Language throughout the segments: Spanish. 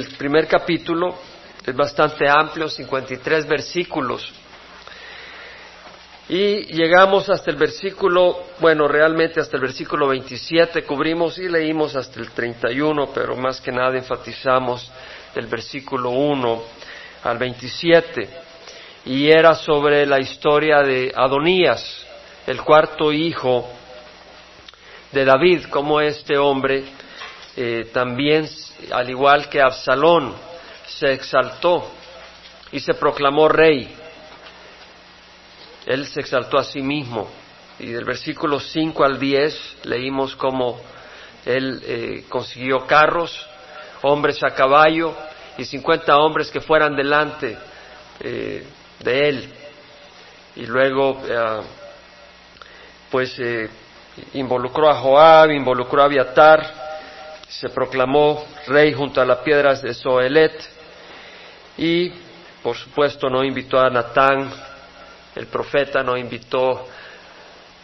el primer capítulo, es bastante amplio, 53 versículos. Y llegamos hasta el versículo, bueno, realmente hasta el versículo 27 cubrimos y leímos hasta el 31, pero más que nada enfatizamos del versículo 1 al 27. Y era sobre la historia de Adonías, el cuarto hijo de David, como este hombre eh, también, al igual que Absalón, se exaltó y se proclamó rey él se exaltó a sí mismo. Y del versículo 5 al 10 leímos cómo él eh, consiguió carros, hombres a caballo y 50 hombres que fueran delante eh, de él. Y luego, pues, involucró a Joab, involucró a Abiatar, se proclamó rey junto a las piedras de Zoelet y, por supuesto, no invitó a Natán el profeta no invitó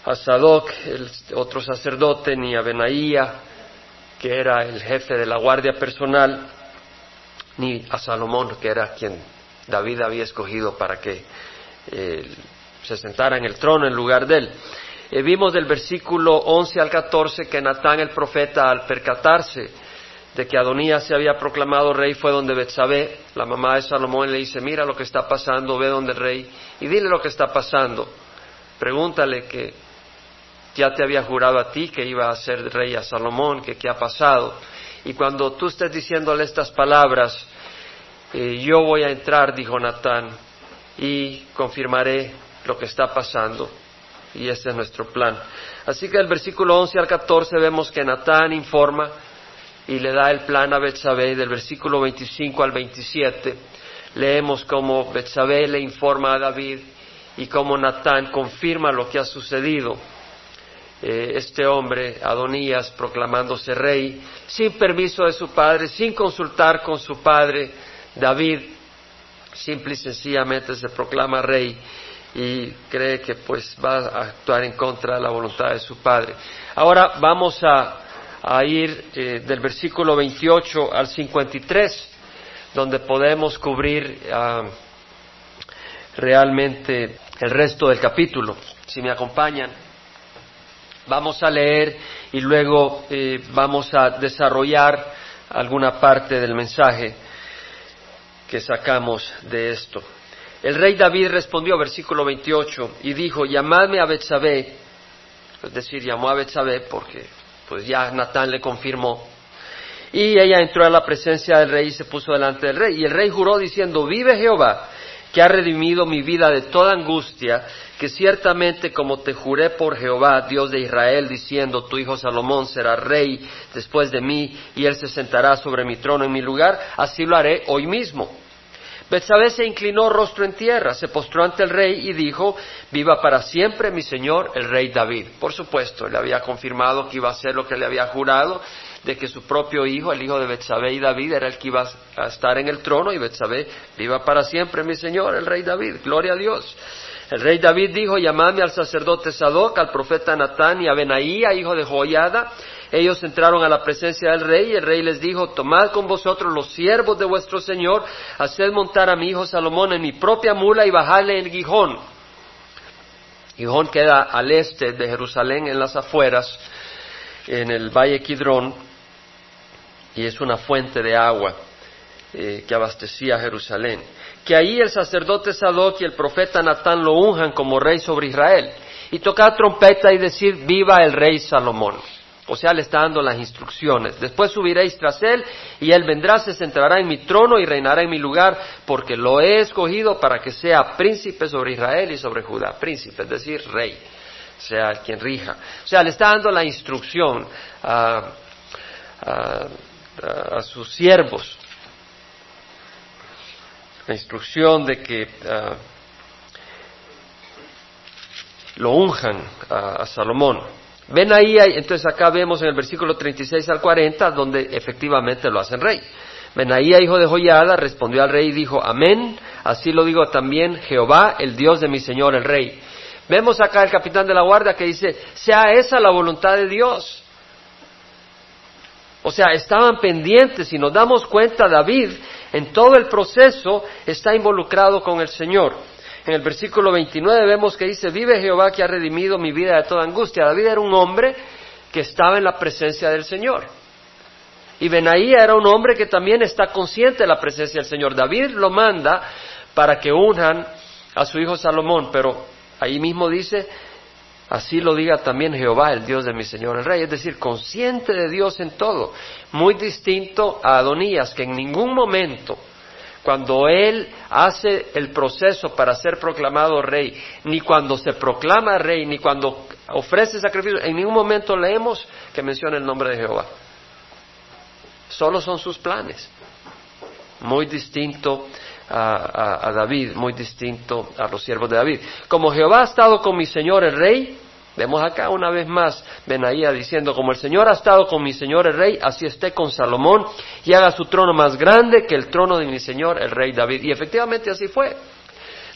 a Sadoc, el otro sacerdote, ni a Benaía, que era el jefe de la guardia personal, ni a Salomón, que era quien David había escogido para que eh, se sentara en el trono en lugar de él. Eh, vimos del versículo 11 al 14 que Natán el profeta, al percatarse de que Adonías se había proclamado rey fue donde Betsabé, la mamá de Salomón, le dice, mira lo que está pasando, ve donde el rey y dile lo que está pasando. Pregúntale que ya te había jurado a ti que iba a ser rey a Salomón, que qué ha pasado. Y cuando tú estés diciéndole estas palabras, eh, yo voy a entrar, dijo Natán, y confirmaré lo que está pasando. Y este es nuestro plan. Así que el versículo 11 al 14 vemos que Natán informa y le da el plan a Betsabé del versículo 25 al 27. Leemos cómo Betsabé le informa a David y cómo Natán confirma lo que ha sucedido. Eh, este hombre, Adonías, proclamándose rey, sin permiso de su padre, sin consultar con su padre, David, simple y sencillamente se proclama rey y cree que pues va a actuar en contra de la voluntad de su padre. Ahora vamos a a ir eh, del versículo 28 al 53, donde podemos cubrir ah, realmente el resto del capítulo. Si me acompañan, vamos a leer y luego eh, vamos a desarrollar alguna parte del mensaje que sacamos de esto. El rey David respondió, versículo 28, y dijo, llamadme a Betsabé, es decir, llamó a Betsabé porque pues ya Natán le confirmó. Y ella entró a la presencia del rey y se puso delante del rey. Y el rey juró diciendo, vive Jehová, que ha redimido mi vida de toda angustia, que ciertamente como te juré por Jehová, Dios de Israel, diciendo, tu hijo Salomón será rey después de mí, y él se sentará sobre mi trono en mi lugar, así lo haré hoy mismo. Betsabé se inclinó rostro en tierra, se postró ante el rey y dijo, viva para siempre mi señor el rey David. Por supuesto, le había confirmado que iba a hacer lo que le había jurado, de que su propio hijo, el hijo de Betsabé y David, era el que iba a estar en el trono y Betsabé, viva para siempre mi señor el rey David. Gloria a Dios. El rey David dijo, llamadme al sacerdote Sadoc, al profeta Natán y a Benaía, hijo de Joiada, ellos entraron a la presencia del rey y el rey les dijo, tomad con vosotros los siervos de vuestro Señor, haced montar a mi hijo Salomón en mi propia mula y bajadle en Gijón. Gijón queda al este de Jerusalén, en las afueras, en el valle Kidrón, y es una fuente de agua eh, que abastecía Jerusalén. Que ahí el sacerdote Sadoc y el profeta Natán lo unjan como rey sobre Israel. Y tocar trompeta y decir, viva el rey Salomón. O sea, le está dando las instrucciones. Después subiréis tras él y él vendrá, se sentará en mi trono y reinará en mi lugar, porque lo he escogido para que sea príncipe sobre Israel y sobre Judá. Príncipe, es decir, rey, sea quien rija. O sea, le está dando la instrucción a, sus siervos, la instrucción de que ah, lo unjan a Salomón. Ven ahí, entonces acá vemos en el versículo 36 al 40, donde efectivamente lo hacen rey. Benaía, hijo de Joyada, respondió al rey y dijo, amén, así lo digo también Jehová, el Dios de mi Señor el rey. Vemos acá el capitán de la guardia que dice, sea esa la voluntad de Dios. O sea, estaban pendientes y nos damos cuenta, David en todo el proceso está involucrado con el Señor. En el versículo 29 vemos que dice, vive Jehová que ha redimido mi vida de toda angustia. David era un hombre que estaba en la presencia del Señor. Y Benaí era un hombre que también está consciente de la presencia del Señor. David lo manda para que unan a su hijo Salomón, pero ahí mismo dice, así lo diga también Jehová, el Dios de mi Señor el Rey, es decir, consciente de Dios en todo, muy distinto a Adonías, que en ningún momento cuando él hace el proceso para ser proclamado rey, ni cuando se proclama rey, ni cuando ofrece sacrificio, en ningún momento leemos que menciona el nombre de Jehová. Solo son sus planes. Muy distinto a, David, muy distinto a los siervos de David. Como Jehová ha estado con mi Señor el Rey, Vemos acá una vez más Benaía diciendo, como el Señor ha estado con mi Señor el Rey, así esté con Salomón y haga su trono más grande que el trono de mi Señor el Rey David. Y efectivamente así fue.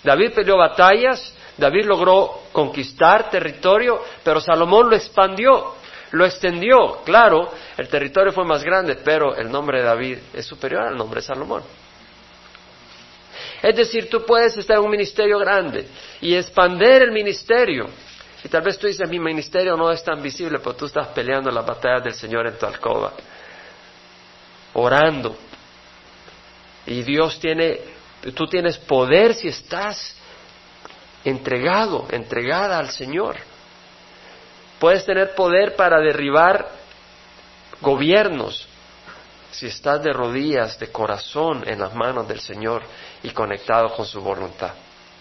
David peleó batallas, David logró conquistar territorio, pero Salomón lo expandió, lo extendió. Claro, el territorio fue más grande, pero el nombre de David es superior al nombre de Salomón. Es decir, tú puedes estar en un ministerio grande y expander el ministerio, y tal vez tú dices, mi ministerio no es tan visible, pero tú estás peleando las batallas del Señor en tu alcoba, orando. Y Dios tiene, tú tienes poder si estás entregado, entregada al Señor. Puedes tener poder para derribar gobiernos si estás de rodillas, de corazón en las manos del Señor y conectado con su voluntad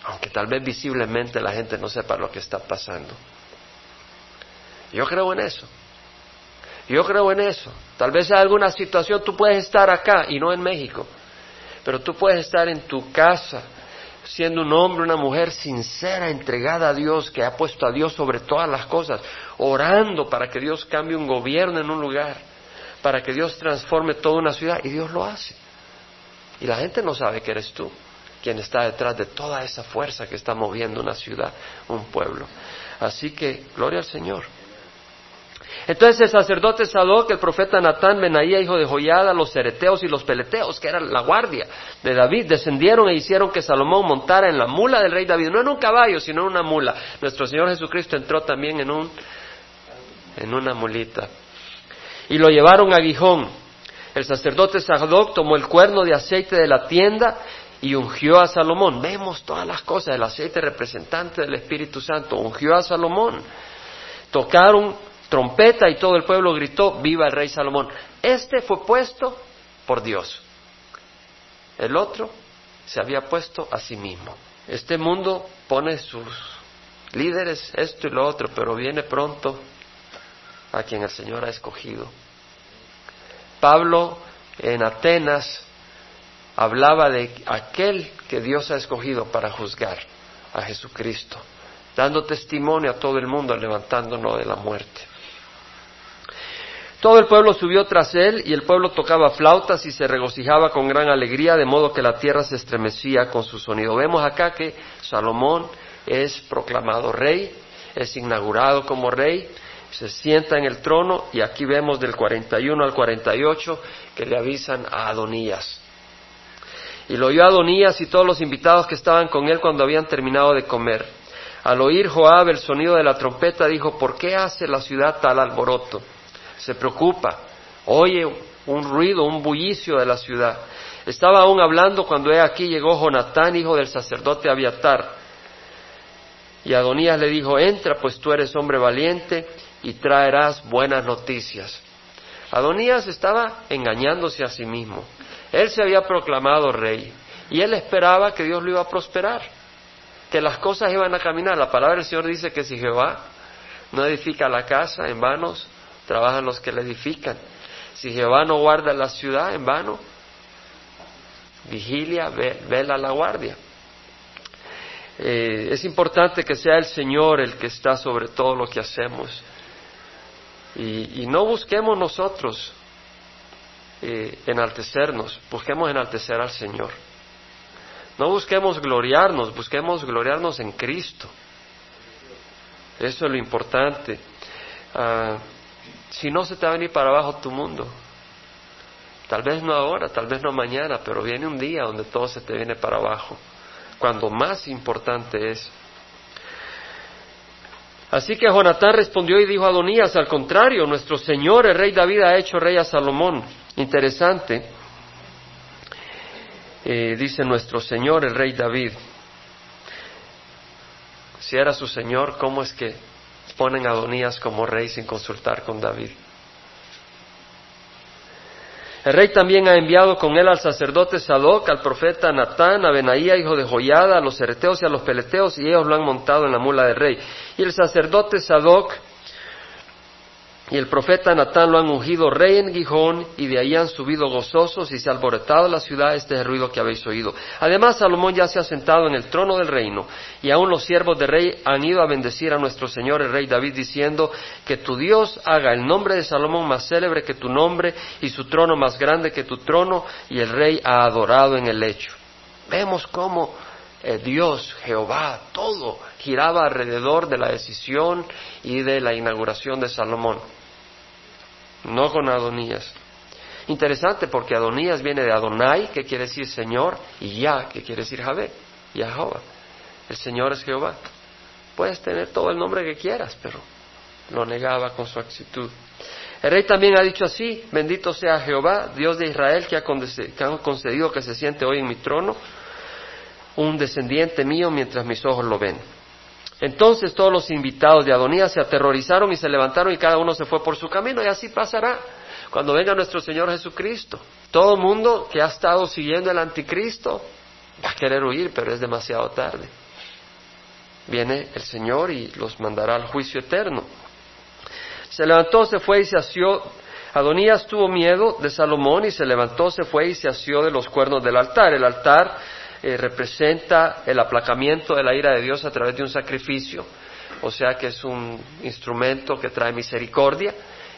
aunque tal vez visiblemente la gente no sepa lo que está pasando. Yo creo en eso. Yo creo en eso. Tal vez en alguna situación tú puedes estar acá y no en México, pero tú puedes estar en tu casa siendo un hombre, una mujer sincera, entregada a Dios, que ha puesto a Dios sobre todas las cosas, orando para que Dios cambie un gobierno en un lugar, para que Dios transforme toda una ciudad, y Dios lo hace. Y la gente no sabe que eres tú quien está detrás de toda esa fuerza que está moviendo una ciudad, un pueblo. Así que, gloria al Señor. Entonces el sacerdote Sadoc, el profeta Natán, Benaía, hijo de Joyada, los cereteos y los peleteos, que eran la guardia de David, descendieron e hicieron que Salomón montara en la mula del rey David, no en un caballo, sino en una mula. Nuestro Señor Jesucristo entró también en un en una mulita. Y lo llevaron a Gijón. El sacerdote Sadoc tomó el cuerno de aceite de la tienda y ungió a Salomón. Vemos todas las cosas, el aceite representante del Espíritu Santo, ungió a Salomón. Tocaron trompeta y todo el pueblo gritó, viva el rey Salomón. Este fue puesto por Dios. El otro se había puesto a sí mismo. Este mundo pone sus líderes, esto y lo otro, pero viene pronto a quien el Señor ha escogido. Pablo en Atenas hablaba de aquel que Dios ha escogido para juzgar a Jesucristo, dando testimonio a todo el mundo, levantándonos de la muerte. Todo el pueblo subió tras él y el pueblo tocaba flautas y se regocijaba con gran alegría, de modo que la tierra se estremecía con su sonido. Vemos acá que Salomón es proclamado rey, es inaugurado como rey, se sienta en el trono y aquí vemos del 41 al 48 que le avisan a Adonías. Y lo oyó Adonías y todos los invitados que estaban con él cuando habían terminado de comer. Al oír Joab el sonido de la trompeta, dijo, ¿por qué hace la ciudad tal alboroto? Se preocupa, oye un ruido, un bullicio de la ciudad. Estaba aún hablando cuando he aquí llegó Jonatán, hijo del sacerdote Abiatar. Y Adonías le dijo, entra, pues tú eres hombre valiente y traerás buenas noticias. Adonías estaba engañándose a sí mismo. Él se había proclamado rey y él esperaba que Dios lo iba a prosperar, que las cosas iban a caminar. La palabra del Señor dice que si Jehová no edifica la casa, en vanos trabajan los que la edifican. Si Jehová no guarda la ciudad, en vano vigilia, vela la guardia. Eh, es importante que sea el Señor el que está sobre todo lo que hacemos. Y no busquemos nosotros eh, enaltecernos, busquemos enaltecer al Señor. No busquemos gloriarnos, busquemos gloriarnos en Cristo. Eso es lo importante. Ah, si no, se te va a venir para abajo tu mundo. Tal vez no ahora, tal vez no mañana, pero viene un día donde todo se te viene para abajo, cuando más importante es. Así que Jonatán respondió y dijo a Adonías, al contrario, nuestro Señor, el rey David, ha hecho rey a Salomón. Interesante, eh, dice nuestro Señor, el rey David. Si era su Señor, ¿cómo es que ponen a Adonías como rey sin consultar con David? El rey también ha enviado con él al sacerdote Sadoc, al profeta Natán, a Benaía, hijo de Joyada, a los ereteos y a los peleteos, y ellos lo han montado en la mula del rey. Y el sacerdote Sadoc y el profeta Natán lo han ungido rey en Gijón y de ahí han subido gozosos y se ha alborotado la ciudad. Este ruido que habéis oído. Además, Salomón ya se ha sentado en el trono del reino y aún los siervos del rey han ido a bendecir a nuestro Señor el rey David diciendo que tu Dios haga el nombre de Salomón más célebre que tu nombre y su trono más grande que tu trono y el rey ha adorado en el lecho. Vemos cómo eh, Dios, Jehová, todo giraba alrededor de la decisión y de la inauguración de Salomón no con Adonías. Interesante porque Adonías viene de Adonai, que quiere decir Señor, y Ya, que quiere decir Javé, Jehová. El Señor es Jehová. Puedes tener todo el nombre que quieras, pero lo negaba con su actitud. El rey también ha dicho así, bendito sea Jehová, Dios de Israel, que ha concedido que se siente hoy en mi trono, un descendiente mío mientras mis ojos lo ven. Entonces todos los invitados de Adonías se aterrorizaron y se levantaron y cada uno se fue por su camino y así pasará cuando venga nuestro Señor Jesucristo. Todo el mundo que ha estado siguiendo el anticristo va a querer huir, pero es demasiado tarde. Viene el Señor y los mandará al juicio eterno. Se levantó, se fue y se asió. Adonías tuvo miedo de Salomón y se levantó, se fue y se asió de los cuernos del altar. El altar eh, representa el aplacamiento de la ira de Dios a través de un sacrificio, o sea que es un instrumento que trae misericordia.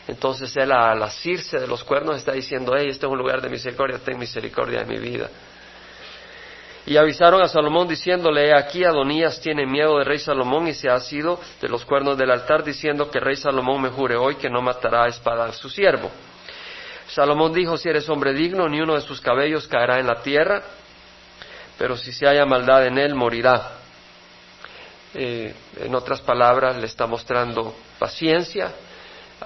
Entonces él al asirse de los cuernos está diciendo, hey, este es un lugar de misericordia, ten misericordia de mi vida. Y avisaron a Salomón diciéndole, aquí Adonías tiene miedo de rey Salomón y se ha sido de los cuernos del altar diciendo que rey Salomón me jure hoy que no matará a espada a su siervo. Salomón dijo, si eres hombre digno, ni uno de sus cabellos caerá en la tierra pero si se haya maldad en él, morirá. Eh, en otras palabras, le está mostrando paciencia.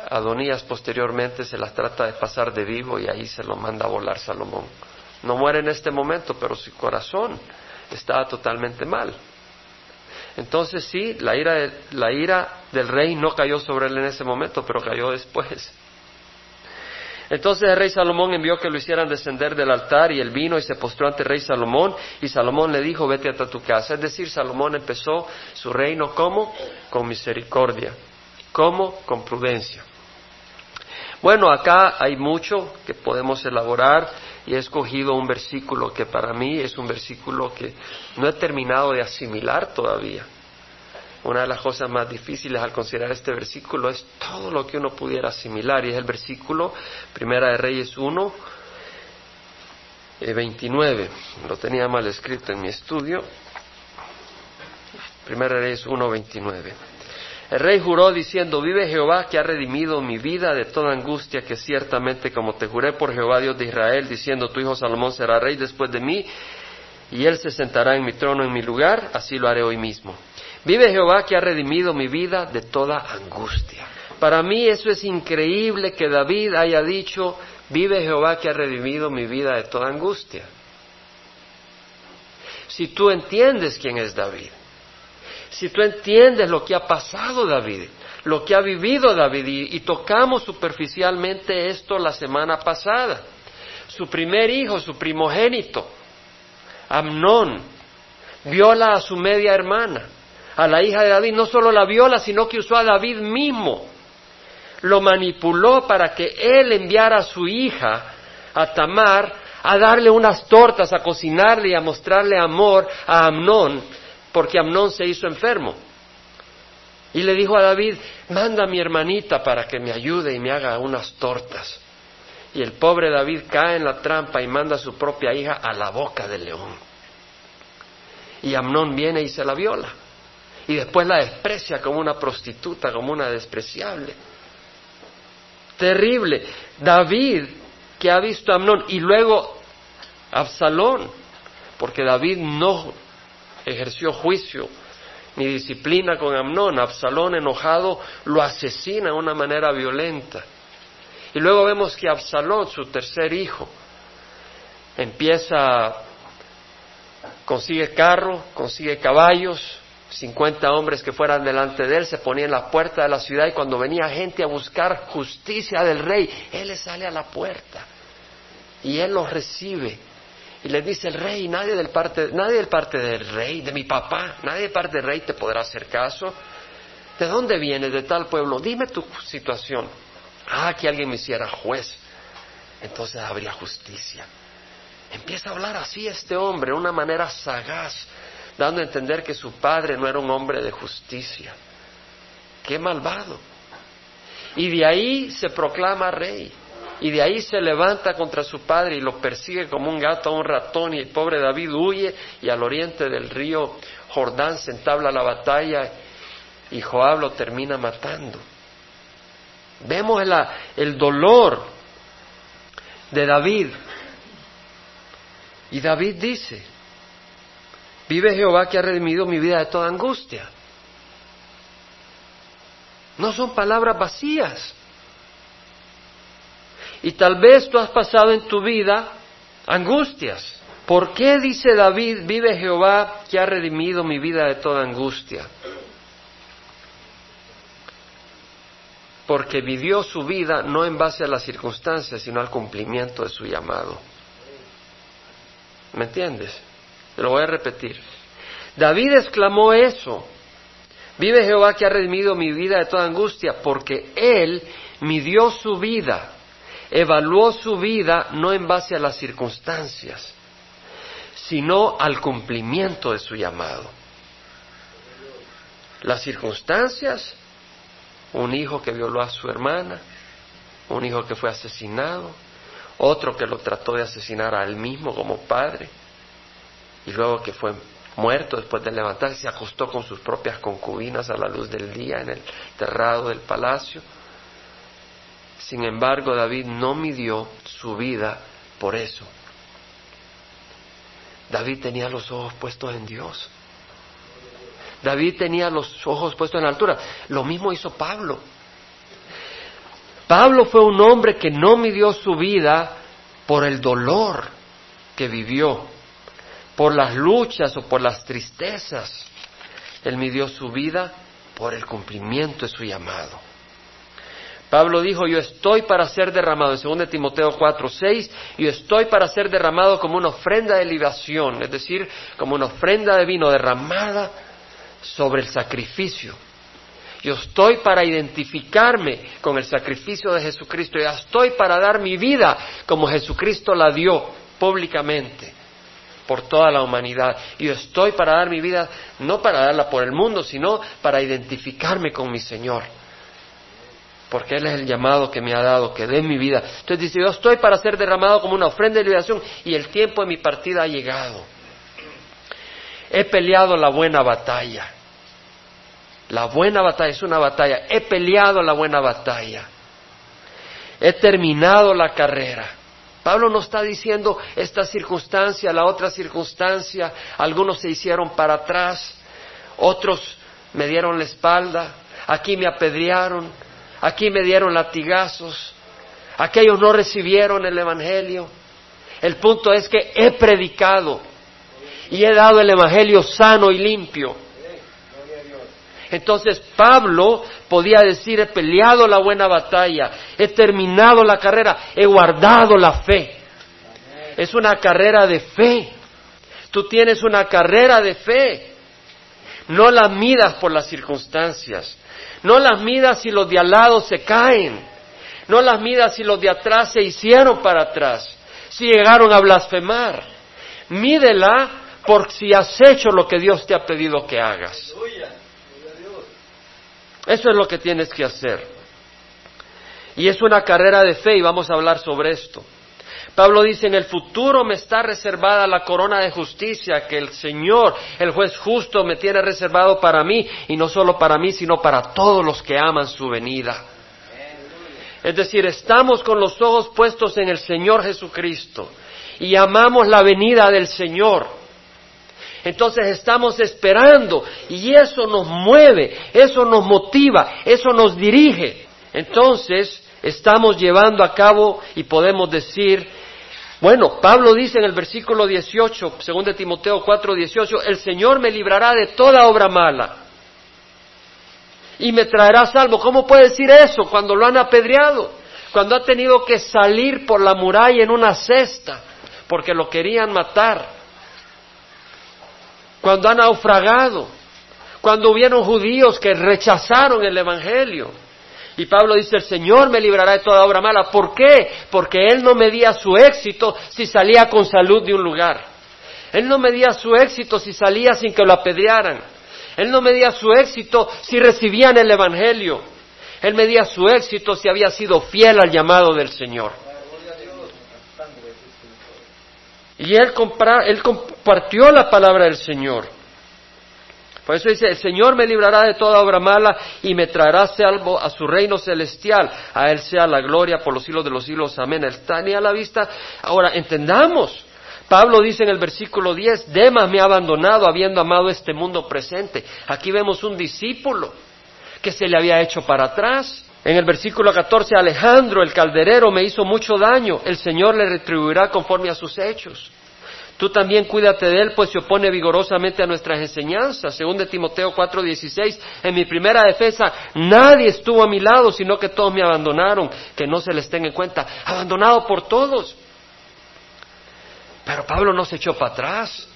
Adonías posteriormente se las trata de pasar de vivo y ahí se lo manda a volar Salomón. No muere en este momento, pero su corazón está totalmente mal. Entonces sí, la ira, la ira del rey no cayó sobre él en ese momento, pero cayó después. Entonces el rey Salomón envió que lo hicieran descender del altar y él vino y se postró ante el rey Salomón y Salomón le dijo, vete hasta tu casa. Es decir, Salomón empezó su reino como con misericordia, como con prudencia. Bueno, acá hay mucho que podemos elaborar y he escogido un versículo que para mí es un versículo que no he terminado de asimilar todavía. Una de las cosas más difíciles al considerar este versículo es todo lo que uno pudiera asimilar y es el versículo Primera de Reyes 1, 29. Eh, lo tenía mal escrito en mi estudio. Primera de Reyes 1, 29. El rey juró diciendo, vive Jehová que ha redimido mi vida de toda angustia, que ciertamente como te juré por Jehová Dios de Israel, diciendo, tu hijo Salomón será rey después de mí, y él se sentará en mi trono en mi lugar, así lo haré hoy mismo. Vive Jehová que ha redimido mi vida de toda angustia. Para mí eso es increíble que David haya dicho, vive Jehová que ha redimido mi vida de toda angustia. Si tú entiendes quién es David, si tú entiendes lo que ha pasado David, lo que ha vivido David, y, tocamos superficialmente esto la semana pasada, su primer hijo, su primogénito, Amnón, viola a su media hermana, a la hija de David, no solo la viola, sino que usó a David mismo. Lo manipuló para que él enviara a su hija, a Tamar, a darle unas tortas, a cocinarle y a mostrarle amor a Amnón, porque Amnón se hizo enfermo. Y le dijo a David, manda a mi hermanita para que me ayude y me haga unas tortas. Y el pobre David cae en la trampa y manda a su propia hija a la boca del león. Y Amnón viene y se la viola y después la desprecia como una prostituta, como una despreciable. Terrible. David que ha visto a Amnón y luego Absalón, porque David no ejerció juicio ni disciplina con Amnón. Absalón enojado lo asesina de una manera violenta. Y luego vemos que Absalón, su tercer hijo, empieza, consigue carro, consigue caballos, 50 hombres que fueran delante de él se ponían en la puerta de la ciudad y cuando venía gente a buscar justicia del rey, él le sale a la puerta y él los recibe y le dice el rey, nadie del parte, nadie del parte del rey, de mi papá, nadie del parte del rey te podrá hacer caso. ¿De dónde vienes? De tal pueblo. Dime tu situación. Ah, que alguien me hiciera juez. Entonces habría justicia. Empieza a hablar así este hombre, una manera sagaz, dando a entender que su padre no era un hombre de justicia. Qué malvado. Y de ahí se proclama rey. Y de ahí se levanta contra su padre y lo persigue como un gato a un ratón y el pobre David huye y al oriente del río Jordán se entabla la batalla y Joab lo termina matando. Vemos el dolor de David. Y David dice, vive Jehová que ha redimido mi vida de toda angustia. No son palabras vacías. Y tal vez tú has pasado en tu vida angustias. ¿Por qué dice David, vive Jehová que ha redimido mi vida de toda angustia? porque vivió su vida no en base a las circunstancias, sino al cumplimiento de su llamado. ¿Me entiendes? Lo voy a repetir. David exclamó eso. Vive Jehová que ha redimido mi vida de toda angustia, porque Él midió su vida, evaluó su vida no en base a las circunstancias, sino al cumplimiento de su llamado. Las circunstancias un hijo que violó a su hermana, un hijo que fue asesinado, otro que lo trató de asesinar a él mismo como padre, y luego que fue muerto después de levantarse, se acostó con sus propias concubinas a la luz del día en el terrado del palacio. Sin embargo, David no midió su vida por eso. David tenía los ojos puestos en Dios. David tenía los ojos puestos en la altura. Lo mismo hizo Pablo. Pablo fue un hombre que no midió su vida por el dolor que vivió, por las luchas o por las tristezas. Él midió su vida por el cumplimiento de su llamado. Pablo dijo, yo estoy para ser derramado, en 2 Timoteo 4, 6, yo estoy para ser derramado como una ofrenda de libación, es decir, como una ofrenda de vino derramada sobre el sacrificio. Yo estoy para identificarme con el sacrificio de Jesucristo. Yo estoy para dar mi vida como Jesucristo la dio públicamente por toda la humanidad. Y yo estoy para dar mi vida no para darla por el mundo, sino para identificarme con mi Señor. Porque Él es el llamado que me ha dado, que dé mi vida. Entonces dice, yo estoy para ser derramado como una ofrenda de liberación y el tiempo de mi partida ha llegado. He peleado la buena batalla. La buena batalla es una batalla. He peleado la buena batalla. He terminado la carrera. Pablo no está diciendo esta circunstancia, la otra circunstancia. Algunos se hicieron para atrás, otros me dieron la espalda, aquí me apedrearon, aquí me dieron latigazos, aquellos no recibieron el Evangelio. El punto es que he predicado y he dado el Evangelio sano y limpio. Entonces Pablo podía decir, he peleado la buena batalla, he terminado la carrera, he guardado la fe. Es una carrera de fe. Tú tienes una carrera de fe. No la midas por las circunstancias. No las midas si los de al lado se caen. No las midas si los de atrás se hicieron para atrás. Si llegaron a blasfemar. Mídela por si has hecho lo que Dios te ha pedido que hagas. Eso es lo que tienes que hacer. Y es una carrera de fe y vamos a hablar sobre esto. Pablo dice, en el futuro me está reservada la corona de justicia que el Señor, el juez justo, me tiene reservado para mí, y no solo para mí, sino para todos los que aman su venida. Es decir, estamos con los ojos puestos en el Señor Jesucristo y amamos la venida del Señor. Entonces estamos esperando y eso nos mueve, eso nos motiva, eso nos dirige. Entonces estamos llevando a cabo y podemos decir, bueno, Pablo dice en el versículo 18, según de Timoteo 4, 18, el Señor me librará de toda obra mala y me traerá salvo. ¿Cómo puede decir eso cuando lo han apedreado? Cuando ha tenido que salir por la muralla en una cesta porque lo querían matar. Cuando han naufragado. Cuando hubieron judíos que rechazaron el Evangelio. Y Pablo dice, el Señor me librará de toda obra mala. ¿Por qué? Porque Él no medía su éxito si salía con salud de un lugar. Él no medía su éxito si salía sin que lo apedrearan. Él no medía su éxito si recibían el Evangelio. Él medía su éxito si había sido fiel al llamado del Señor. Y él, él compartió la palabra del Señor. Por eso dice, el Señor me librará de toda obra mala y me traerá salvo a su reino celestial. A Él sea la gloria por los siglos de los siglos. Amén. Está ni a la vista. Ahora, entendamos. Pablo dice en el versículo 10, Demas me ha abandonado habiendo amado este mundo presente. Aquí vemos un discípulo que se le había hecho para atrás. En el versículo 14, Alejandro, el calderero, me hizo mucho daño. El Señor le retribuirá conforme a sus hechos. Tú también cuídate de él, pues se opone vigorosamente a nuestras enseñanzas. Según de Timoteo 4:16, en mi primera defensa nadie estuvo a mi lado, sino que todos me abandonaron, que no se les tenga en cuenta. Abandonado por todos. Pero Pablo no se echó para atrás.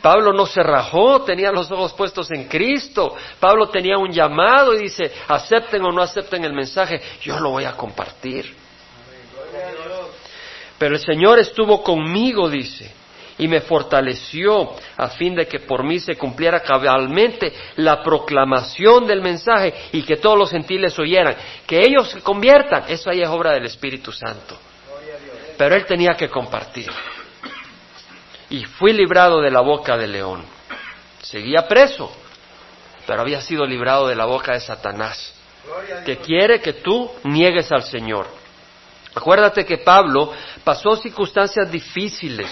Pablo no se rajó, tenía los ojos puestos en Cristo. Pablo tenía un llamado y dice, acepten o no acepten el mensaje, yo lo voy a compartir. Pero el Señor estuvo conmigo, dice, y me fortaleció a fin de que por mí se cumpliera cabalmente la proclamación del mensaje y que todos los gentiles oyeran. Que ellos se conviertan, eso ahí es obra del Espíritu Santo. Pero él tenía que compartir y fui librado de la boca del león. Seguía preso, pero había sido librado de la boca de Satanás, que quiere que tú niegues al Señor. Acuérdate que Pablo pasó circunstancias difíciles,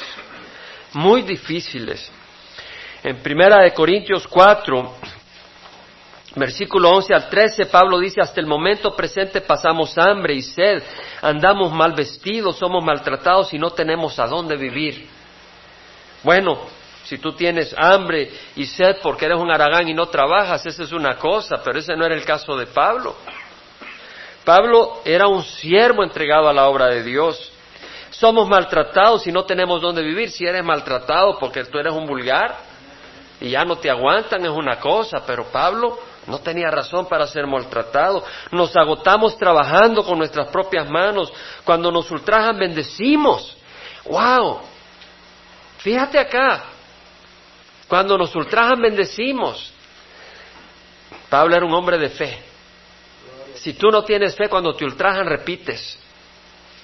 muy difíciles. En Primera de Corintios 4, versículo 11 al 13, Pablo dice, hasta el momento presente pasamos hambre y sed, andamos mal vestidos, somos maltratados y no tenemos a dónde vivir. Bueno, si tú tienes hambre y sed porque eres un aragán y no trabajas, esa es una cosa, pero ese no era el caso de Pablo. Pablo era un siervo entregado a la obra de Dios. Somos maltratados y no tenemos dónde vivir. Si eres maltratado porque tú eres un vulgar y ya no te aguantan es una cosa, pero Pablo no tenía razón para ser maltratado. Nos agotamos trabajando con nuestras propias manos. Cuando nos ultrajan, bendecimos. ¡Wow! Fíjate acá, cuando nos ultrajan bendecimos. Pablo era un hombre de fe. Si tú no tienes fe, cuando te ultrajan repites.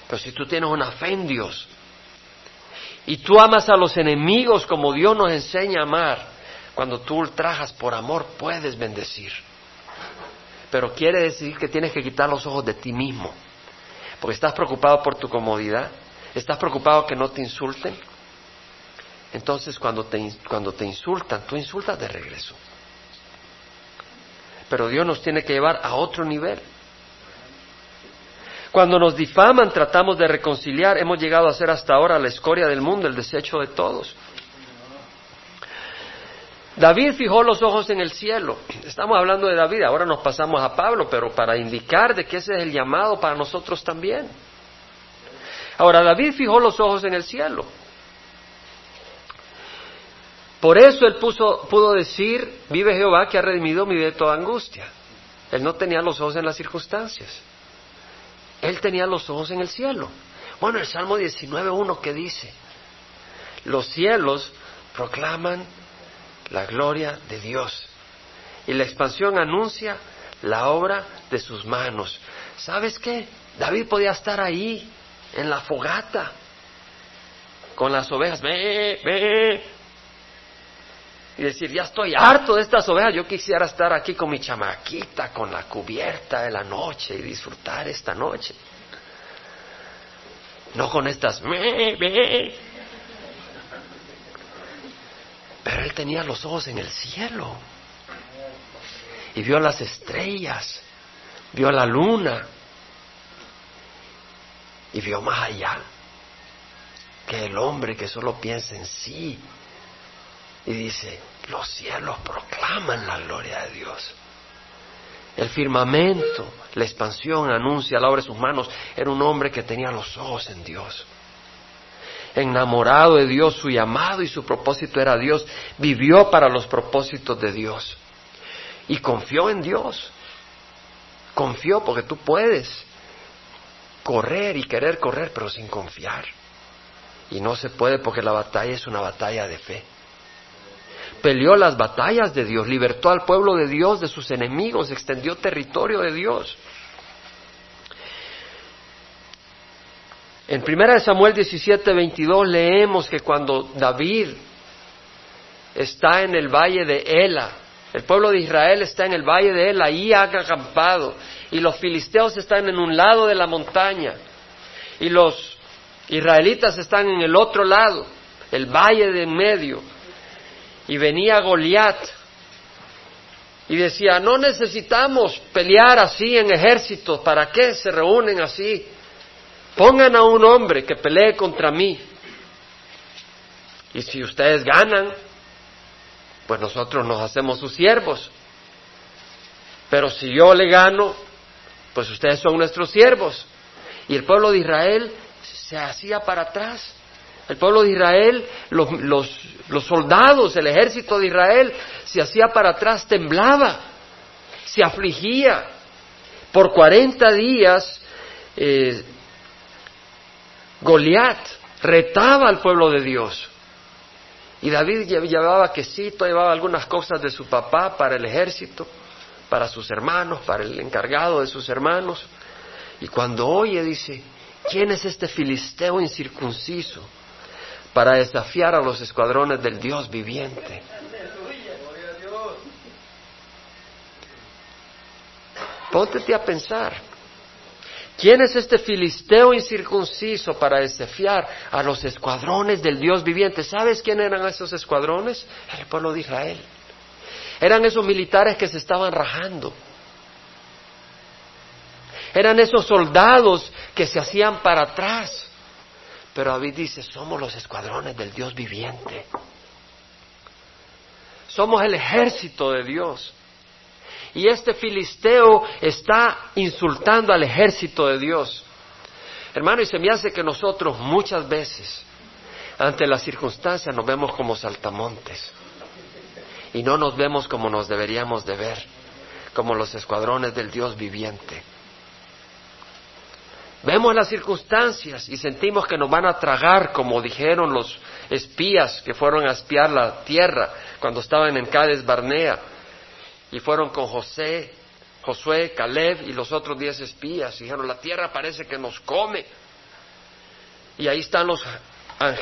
Pero si tú tienes una fe en Dios y tú amas a los enemigos como Dios nos enseña a amar, cuando tú ultrajas por amor puedes bendecir. Pero quiere decir que tienes que quitar los ojos de ti mismo. Porque estás preocupado por tu comodidad, estás preocupado que no te insulten, entonces cuando te, cuando te insultan, tú insultas de regreso. Pero Dios nos tiene que llevar a otro nivel. Cuando nos difaman, tratamos de reconciliar. Hemos llegado a ser hasta ahora la escoria del mundo, el desecho de todos. David fijó los ojos en el cielo. Estamos hablando de David, ahora nos pasamos a Pablo, pero para indicar de que ese es el llamado para nosotros también. Ahora, David fijó los ojos en el cielo. Por eso él pudo decir, vive Jehová que ha redimido mi vida de toda angustia. Él no tenía los ojos en las circunstancias. Él tenía los ojos en el cielo. Bueno, el Salmo 19.1 que dice, los cielos proclaman la gloria de Dios y la expansión anuncia la obra de sus manos. ¿Sabes qué? David podía estar ahí, en la fogata, con las ovejas, ve, ve, y decir, ya estoy harto de estas ovejas, yo quisiera estar aquí con mi chamaquita, con la cubierta de la noche y disfrutar esta noche. No con estas... Pero él tenía los ojos en el cielo y vio las estrellas, vio la luna y vio más allá que el hombre que solo piensa en sí y dice, los cielos proclaman la gloria de Dios. El firmamento, la expansión anuncia la obra de sus manos. Era un hombre que tenía los ojos en Dios. Enamorado de Dios, su llamado y su propósito era Dios. Vivió para los propósitos de Dios. Y confió en Dios. Confió porque tú puedes correr y querer correr, pero sin confiar. Y no se puede porque la batalla es una batalla de fe. Peleó las batallas de Dios, libertó al pueblo de Dios de sus enemigos, extendió territorio de Dios. En 1 Samuel 17, 22 leemos que cuando David está en el valle de Ela, el pueblo de Israel está en el valle de Ela, ahí ha acampado, y los filisteos están en un lado de la montaña, y los israelitas están en el otro lado, el valle de en medio, y venía Goliat y decía, no necesitamos pelear así en ejércitos, ¿para qué se reúnen así? Pongan a un hombre que pelee contra mí. Y si ustedes ganan, pues nosotros nos hacemos sus siervos. Pero si yo le gano, pues ustedes son nuestros siervos. Y el pueblo de Israel se hacía para atrás. El pueblo de Israel, los, los, soldados, el ejército de Israel se hacía para atrás, temblaba, se afligía. Por cuarenta días, eh, Goliat retaba al pueblo de Dios. Y David llevaba quesito, llevaba algunas cosas de su papá para el ejército, para sus hermanos, para el encargado de sus hermanos. Y cuando oye, dice, ¿quién es este filisteo incircunciso para desafiar a los escuadrones del Dios viviente? Póntete a pensar. ¿Quién es este filisteo incircunciso para desafiar a los escuadrones del Dios viviente? ¿Sabes quién eran esos escuadrones? El pueblo de Israel. Eran esos militares que se estaban rajando. Eran esos soldados que se hacían para atrás. Pero David dice, somos los escuadrones del Dios viviente. Somos el ejército de Dios. Y este filisteo está insultando al ejército de Dios. Hermano, y se me hace que nosotros muchas veces, ante las circunstancias, nos vemos como saltamontes. Y no nos vemos como nos deberíamos de ver, como los escuadrones del Dios viviente. Vemos las circunstancias y sentimos que nos van a tragar, como dijeron los espías que fueron a espiar la tierra cuando estaban en Cádiz Barnea y fueron con José, Josué, Caleb y los otros diez espías. Y dijeron, la tierra parece que nos come. Y ahí están los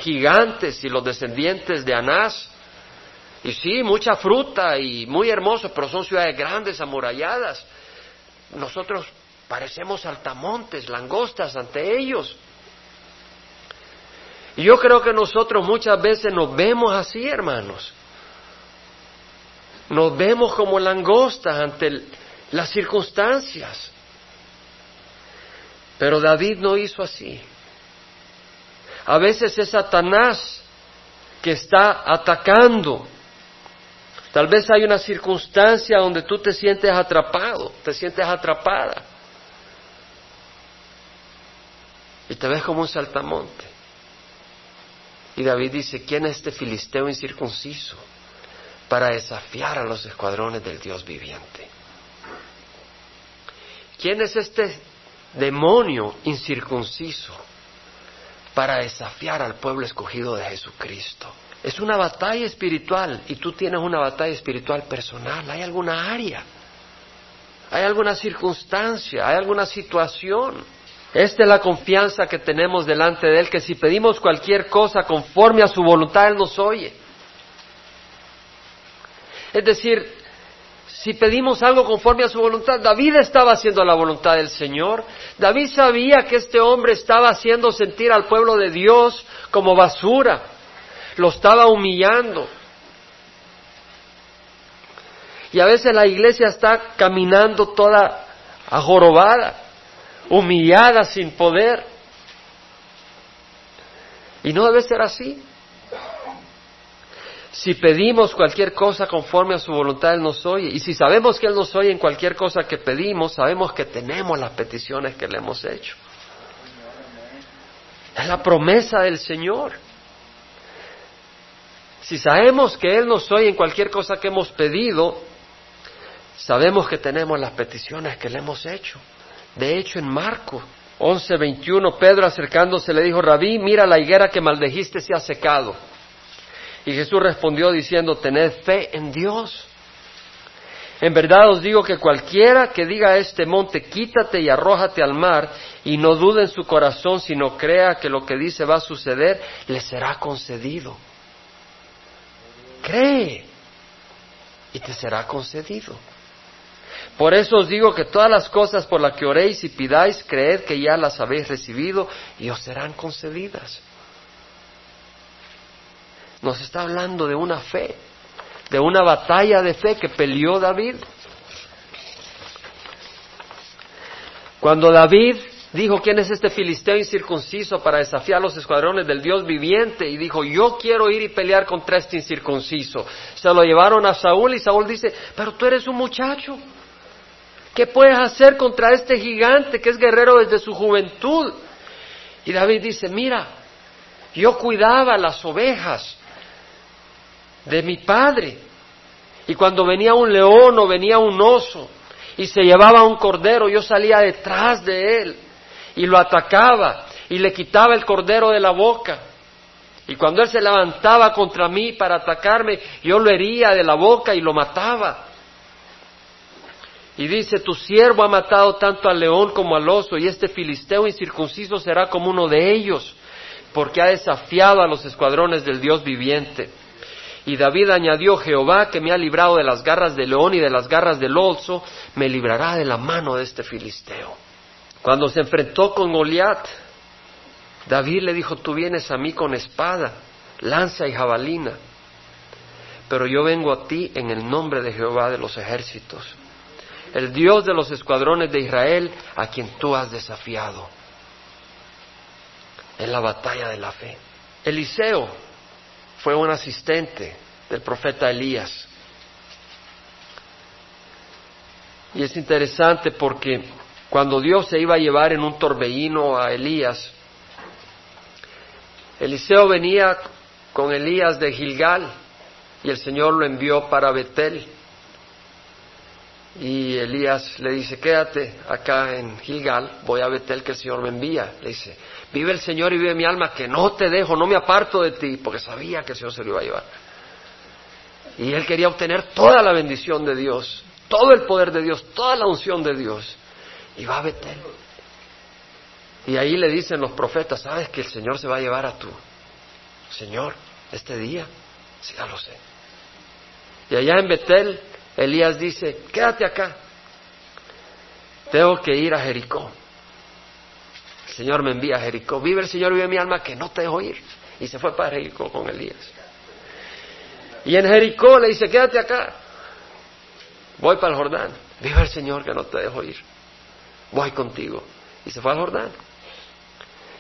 gigantes y los descendientes de Anás. Y sí, mucha fruta y muy hermoso, pero son ciudades grandes, amuralladas. Nosotros parecemos altamontes, langostas ante ellos. Y yo creo que nosotros muchas veces nos vemos así, hermanos. Nos vemos como langostas ante las circunstancias. Pero David no hizo así. A veces es Satanás que está atacando. Tal vez hay una circunstancia donde tú te sientes atrapado, te sientes atrapada. Y te ves como un saltamonte. Y David dice, ¿quién es este filisteo incircunciso? para desafiar a los escuadrones del Dios viviente. ¿Quién es este demonio incircunciso para desafiar al pueblo escogido de Jesucristo? Es una batalla espiritual y tú tienes una batalla espiritual personal. ¿Hay alguna área? ¿Hay alguna circunstancia? ¿Hay alguna situación? Esta es la confianza que tenemos delante de Él, que si pedimos cualquier cosa conforme a su voluntad, Él nos oye. Es decir, si pedimos algo conforme a su voluntad, David estaba haciendo la voluntad del Señor. David sabía que este hombre estaba haciendo sentir al pueblo de Dios como basura, lo estaba humillando. Y a veces la iglesia está caminando toda ajorobada, humillada, sin poder. Y no debe ser así. Si pedimos cualquier cosa conforme a su voluntad, Él nos oye. Y si sabemos que Él nos oye en cualquier cosa que pedimos, sabemos que tenemos las peticiones que le hemos hecho. Es la promesa del Señor. Si sabemos que Él nos oye en cualquier cosa que hemos pedido, sabemos que tenemos las peticiones que le hemos hecho. De hecho, en Marcos 11:21, Pedro acercándose le dijo, Rabí, mira la higuera que maldejiste se ha secado. Y Jesús respondió diciendo, tened fe en Dios. En verdad os digo que cualquiera que diga a este monte, quítate y arrójate al mar, y no dude en su corazón, sino crea que lo que dice va a suceder, le será concedido. Cree y te será concedido. Por eso os digo que todas las cosas por las que oréis y pidáis, creed que ya las habéis recibido y os serán concedidas. Nos está hablando de una fe, de una batalla de fe que peleó David. Cuando David dijo, ¿quién es este filisteo incircunciso para desafiar los escuadrones del Dios viviente? Y dijo, yo quiero ir y pelear contra este incircunciso. Se lo llevaron a Saúl y Saúl dice, pero tú eres un muchacho. ¿Qué puedes hacer contra este gigante que es guerrero desde su juventud? Y David dice, mira, yo cuidaba las ovejas de mi padre. Y cuando venía un león o venía un oso y se llevaba un cordero, yo salía detrás de él y lo atacaba y le quitaba el cordero de la boca. Y cuando él se levantaba contra mí para atacarme, yo lo hería de la boca y lo mataba. Y dice, tu siervo ha matado tanto al león como al oso, y este filisteo incircunciso será como uno de ellos, porque ha desafiado a los escuadrones del Dios viviente. Y David añadió, Jehová que me ha librado de las garras del león y de las garras del oso, me librará de la mano de este filisteo. Cuando se enfrentó con Goliat, David le dijo, tú vienes a mí con espada, lanza y jabalina, pero yo vengo a ti en el nombre de Jehová de los ejércitos, el Dios de los escuadrones de Israel, a quien tú has desafiado. En la batalla de la fe. Eliseo fue un asistente del profeta Elías. Y es interesante porque cuando Dios se iba a llevar en un torbellino a Elías, Eliseo venía con Elías de Gilgal y el Señor lo envió para Betel. Y Elías le dice, quédate acá en Gilgal, voy a Betel que el Señor me envía. Le dice, vive el Señor y vive mi alma, que no te dejo, no me aparto de ti, porque sabía que el Señor se lo iba a llevar. Y él quería obtener toda la bendición de Dios, todo el poder de Dios, toda la unción de Dios. Y va a Betel. Y ahí le dicen los profetas, sabes que el Señor se va a llevar a tu Señor este día. Sí, ya lo sé. Y allá en Betel Elías dice, quédate acá, tengo que ir a Jericó. El Señor me envía a Jericó. Vive el Señor, vive mi alma, que no te dejo ir. Y se fue para Jericó con Elías. Y en Jericó le dice, quédate acá. Voy para el Jordán. Vive el Señor, que no te dejo ir. Voy contigo. Y se fue al Jordán.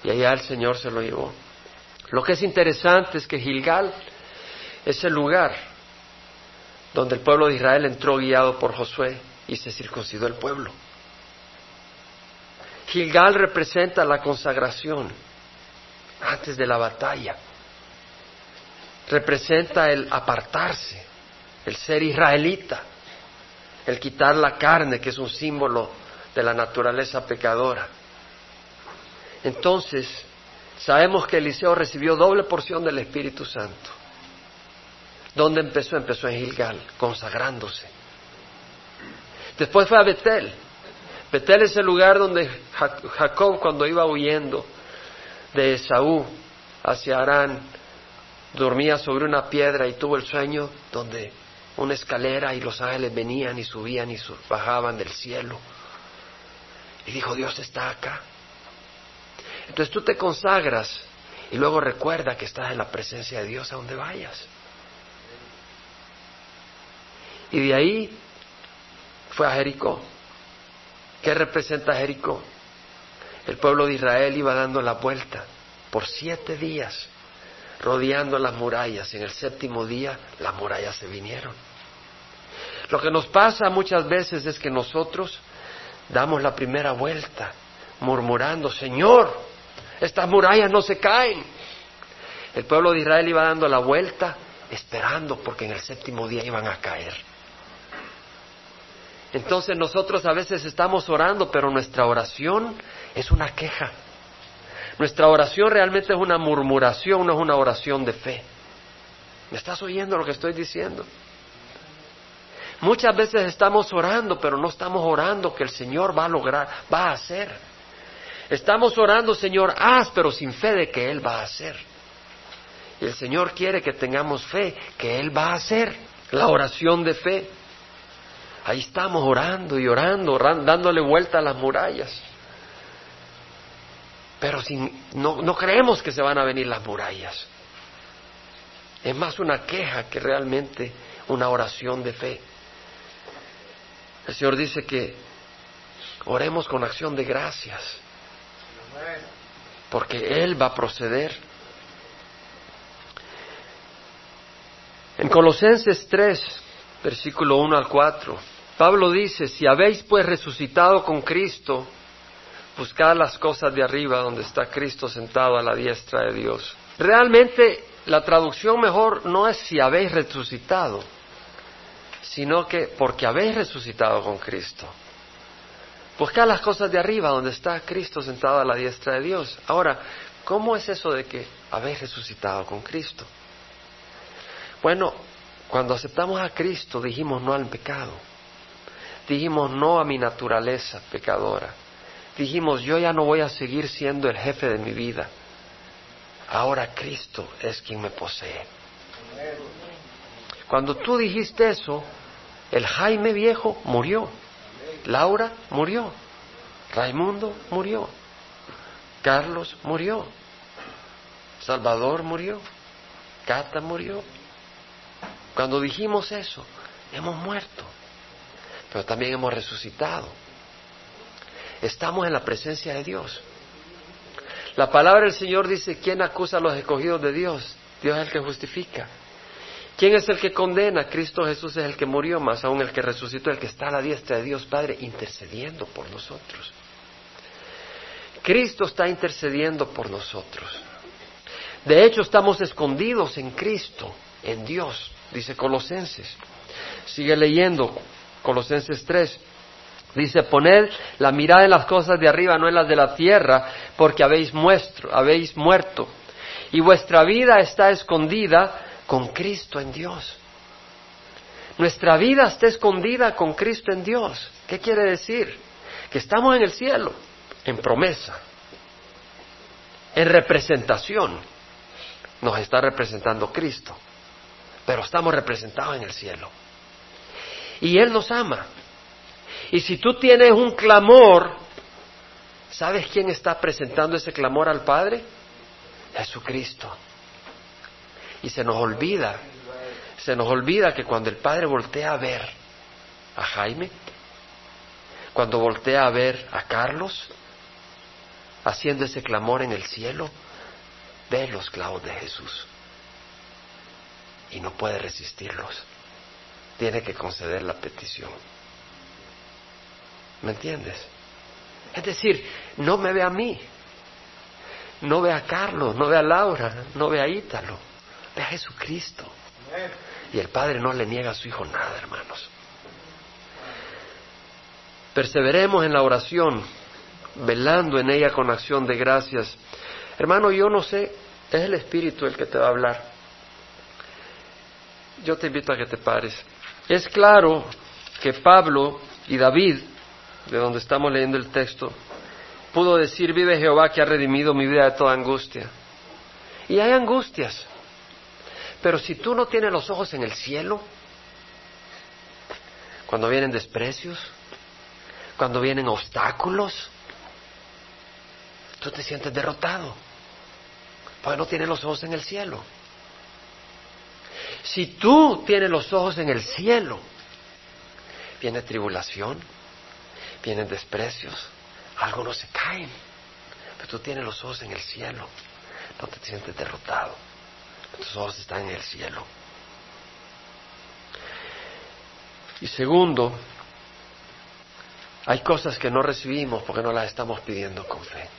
Y allá el Señor se lo llevó. Lo que es interesante es que Gilgal es el lugar donde el pueblo de Israel entró guiado por Josué y se circuncidó el pueblo. Gilgal representa la consagración antes de la batalla. Representa el apartarse, el ser israelita, el quitar la carne, que es un símbolo de la naturaleza pecadora. Entonces, sabemos que Eliseo recibió doble porción del Espíritu Santo. ¿Dónde empezó? Empezó en Gilgal, consagrándose. Después fue a Betel. Betel es el lugar donde Jacob, cuando iba huyendo de Esaú hacia Arán, dormía sobre una piedra y tuvo el sueño donde una escalera y los ángeles venían y subían y bajaban del cielo. Y dijo, Dios está acá. Entonces tú te consagras y luego recuerda que estás en la presencia de Dios a donde vayas. Y de ahí fue a Jericó. ¿Qué representa Jericó? El pueblo de Israel iba dando la vuelta por siete días, rodeando las murallas. En el séptimo día las murallas se vinieron. Lo que nos pasa muchas veces es que nosotros damos la primera vuelta murmurando, Señor, estas murallas no se caen. El pueblo de Israel iba dando la vuelta esperando porque en el séptimo día iban a caer. Entonces nosotros a veces estamos orando, pero nuestra oración es una queja. Nuestra oración realmente es una murmuración, no es una oración de fe. ¿Me estás oyendo lo que estoy diciendo? Muchas veces estamos orando, pero no estamos orando que el Señor va a lograr, va a hacer. Estamos orando, Señor, haz, pero sin fe de que Él va a hacer. Y el Señor quiere que tengamos fe que Él va a hacer. La oración de fe. Ahí estamos orando y orando, dándole vuelta a las murallas. Pero sin, no, no creemos que se van a venir las murallas. Es más una queja que realmente una oración de fe. El Señor dice que oremos con acción de gracias, porque Él va a proceder. En Colosenses 3, versículo 1 al 4, Pablo dice, si habéis pues resucitado con Cristo, buscad las cosas de arriba donde está Cristo sentado a la diestra de Dios. Realmente la traducción mejor no es si habéis resucitado, sino que porque habéis resucitado con Cristo. Buscad las cosas de arriba donde está Cristo sentado a la diestra de Dios. Ahora, ¿cómo es eso de que habéis resucitado con Cristo? Bueno, cuando aceptamos a Cristo dijimos no al pecado. Dijimos no a mi naturaleza pecadora. Dijimos yo ya no voy a seguir siendo el jefe de mi vida. Ahora Cristo es quien me posee. Cuando tú dijiste eso, el Jaime viejo murió, Laura murió, Raimundo murió, Carlos murió, Salvador murió, Cata murió. Cuando dijimos eso, hemos muerto, pero también hemos resucitado. Estamos en la presencia de Dios. La palabra del Señor dice, ¿quién acusa a los escogidos de Dios? Dios es el que justifica. ¿Quién es el que condena? Cristo Jesús es el que murió, más aún el que resucitó, el que está a la diestra de Dios Padre, intercediendo por nosotros. Cristo está intercediendo por nosotros. De hecho, estamos escondidos en Cristo, en Dios, dice Colosenses. Sigue leyendo Colosenses 3. Dice, poned la mirada en las cosas de arriba, no en las de la tierra, porque habéis, habéis muerto. Y vuestra vida está escondida con Cristo en Dios. Nuestra vida está escondida con Cristo en Dios. ¿Qué quiere decir? Que estamos en el cielo, en promesa, en representación. Nos está representando Cristo, pero estamos representados en el cielo. Y Él nos ama. Y si tú tienes un clamor, ¿sabes quién está presentando ese clamor al Padre? Jesucristo. Y se nos olvida, se nos olvida que cuando el Padre voltea a ver a Jaime, cuando voltea a ver a Carlos, haciendo ese clamor en el cielo, ve los clavos de Jesús y no puede resistirlos. Tiene que conceder la petición. ¿Me entiendes? Es decir, no me ve a mí, no ve a Carlos, no ve a Laura, no ve a Ítalo Ve a Jesucristo. Y el Padre no le niega a su Hijo nada, hermanos. Perseveremos en la oración, velando en ella con acción de gracias. Hermano, yo no sé, es el Espíritu el que te va a hablar. Yo te invito a que te pares. Es claro que Pablo y David, de donde estamos leyendo el texto, pudo decir, vive Jehová que ha redimido mi vida de toda angustia. Y hay angustias. Pero si tú no tienes los ojos en el cielo, Cuando vienen desprecios, cuando vienen obstáculos, tú te sientes derrotado, porque no tienes los ojos en el cielo. Si tú tienes los ojos en el cielo, viene tribulación, vienen desprecios, algunos se caen, pero tú tienes los ojos en el cielo, no te sientes derrotado, tus ojos están en el cielo. Y segundo, hay cosas que no recibimos porque no las estamos pidiendo con fe.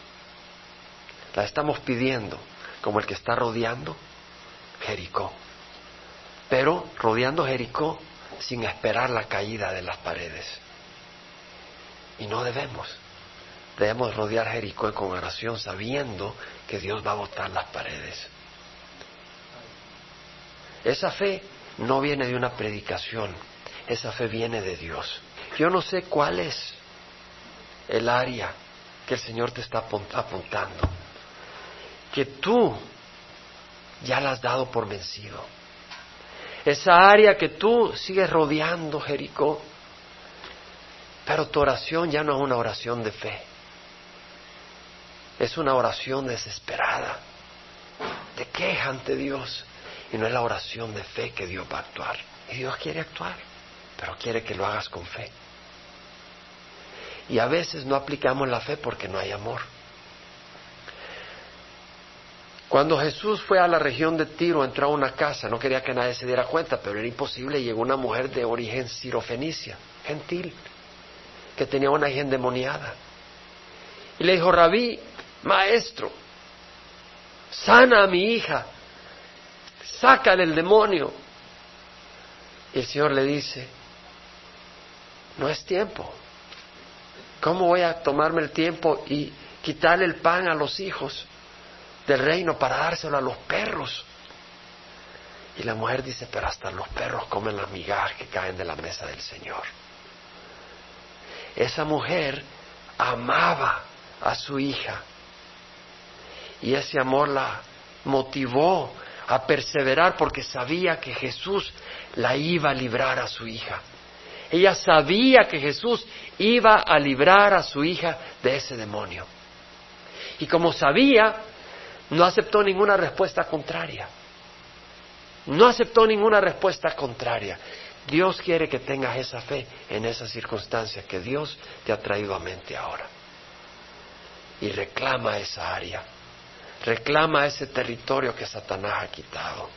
Las estamos pidiendo como el que está rodeando Jericó. Pero rodeando Jericó sin esperar la caída de las paredes. Y no debemos. Debemos rodear Jericó con oración sabiendo que Dios va a botar las paredes. Esa fe no viene de una predicación, esa fe viene de Dios. Yo no sé cuál es el área que el Señor te está apuntando, que tú ya la has dado por vencido. Esa área que tú sigues rodeando, Jericó, pero tu oración ya no es una oración de fe, es una oración desesperada, de queja ante Dios, y no es la oración de fe que Dios va a actuar. Y Dios quiere actuar, pero quiere que lo hagas con fe. Y a veces no aplicamos la fe porque no hay amor. Cuando Jesús fue a la región de Tiro, entró a una casa, no quería que nadie se diera cuenta, pero era imposible, llegó una mujer de origen sirofenicia, gentil, que tenía una hija endemoniada. Y le dijo, rabí, maestro, sana a mi hija, sácale el demonio. Y el Señor le dice, no es tiempo. ¿Cómo voy a tomarme el tiempo y quitarle el pan a los hijos del reino para dárselo a los perros? Y la mujer dice, pero hasta los perros comen las migajas que caen de la mesa del Señor. Esa mujer amaba a su hija y ese amor la motivó a perseverar porque sabía que Jesús la iba a librar a su hija. Ella sabía que Jesús iba a librar a su hija de ese demonio. Y como sabía, no aceptó ninguna respuesta contraria. No aceptó ninguna respuesta contraria. Dios quiere que tengas esa fe en esa circunstancia que Dios te ha traído a mente ahora. Y reclama esa área. Reclama ese territorio que Satanás ha quitado.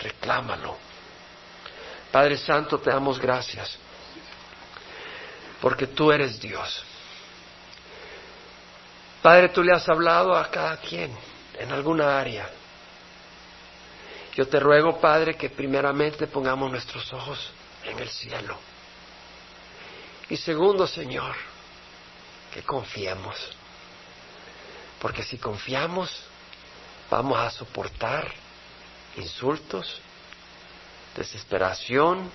Reclámalo. Padre Santo, te damos gracias porque tú eres Dios. Padre, tú le has hablado a cada quien en alguna área. Yo te ruego, Padre, que primeramente pongamos nuestros ojos en el cielo. Y segundo, Señor, que confiemos. Porque si confiamos, vamos a soportar insultos, desesperación,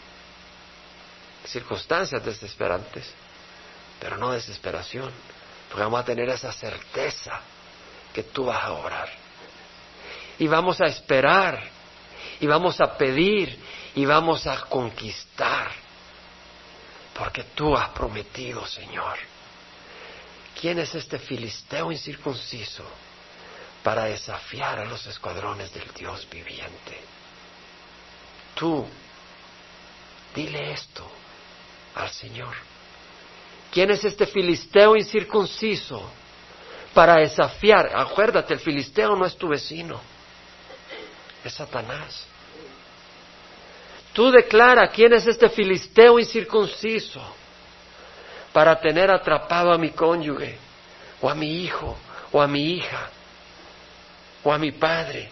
circunstancias desesperantes, pero no desesperación, porque vamos a tener esa certeza que tú vas a orar. Y vamos a esperar, y vamos a pedir, y vamos a conquistar, porque tú has prometido, Señor. ¿Quién es este filisteo incircunciso para desafiar a los escuadrones del Dios viviente? Tú, dile esto al Señor. ¿Quién es este filisteo incircunciso para desafiar? Acuérdate, el filisteo no es tu vecino, es Satanás. Tú declara quién es este filisteo incircunciso para tener atrapado a mi cónyuge, o a mi hijo, o a mi hija, o a mi padre.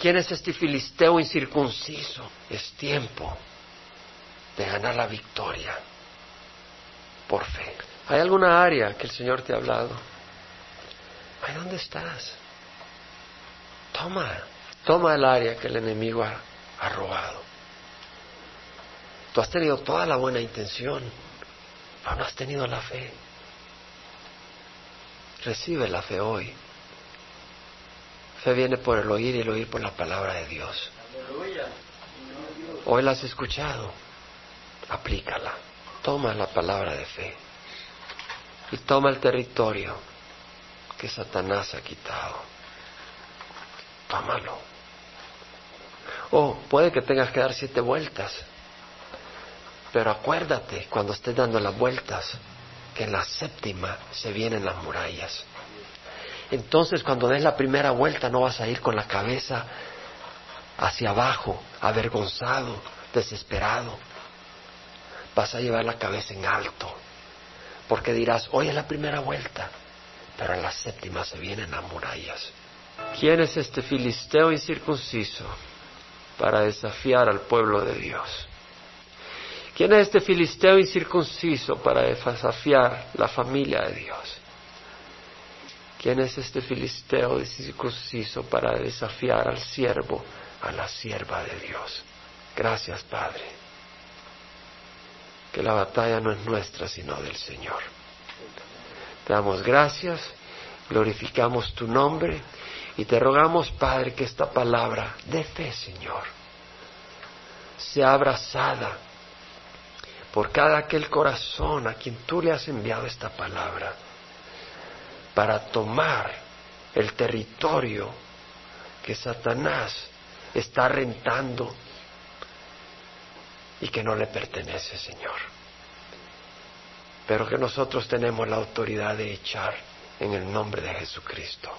¿Quién es este filisteo incircunciso? Es tiempo de ganar la victoria por fe. ¿Hay alguna área que el Señor te ha hablado? ¿Ahí dónde estás? Toma, toma el área que el enemigo ha, ha robado. Tú has tenido toda la buena intención, pero no has tenido la fe. Recibe la fe hoy. Fe viene por el oír y el oír por la palabra de Dios. Hoy la has escuchado. aplícala. Toma la palabra de fe y toma el territorio que Satanás ha quitado. Tómalo. O puede que tengas que dar siete vueltas, pero acuérdate cuando estés dando las vueltas que en la séptima se vienen las murallas. Entonces cuando des la primera vuelta no vas a ir con la cabeza hacia abajo, avergonzado, desesperado. Vas a llevar la cabeza en alto, porque dirás, hoy es la primera vuelta, pero en la séptima se vienen las murallas. ¿Quién es este filisteo incircunciso para desafiar al pueblo de Dios? ¿Quién es este filisteo incircunciso para desafiar la familia de Dios? ¿Quién es este filisteo incircunciso para desafiar al siervo, a la sierva de Dios? Gracias, Padre. Que la batalla no es nuestra, sino del Señor. Te damos gracias, glorificamos tu nombre y te rogamos, Padre, que esta palabra de fe, Señor, sea abrazada por cada aquel corazón a quien tú le has enviado esta palabra para tomar el territorio que Satanás está rentando y que no le pertenece, Señor. Pero que nosotros tenemos la autoridad de echar en el nombre de Jesucristo.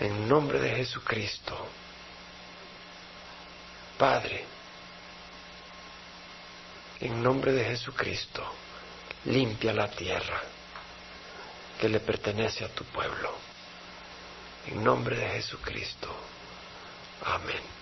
En nombre de Jesucristo. Padre, en nombre de Jesucristo, limpia la tierra que le pertenece a tu pueblo. En nombre de Jesucristo. Amén.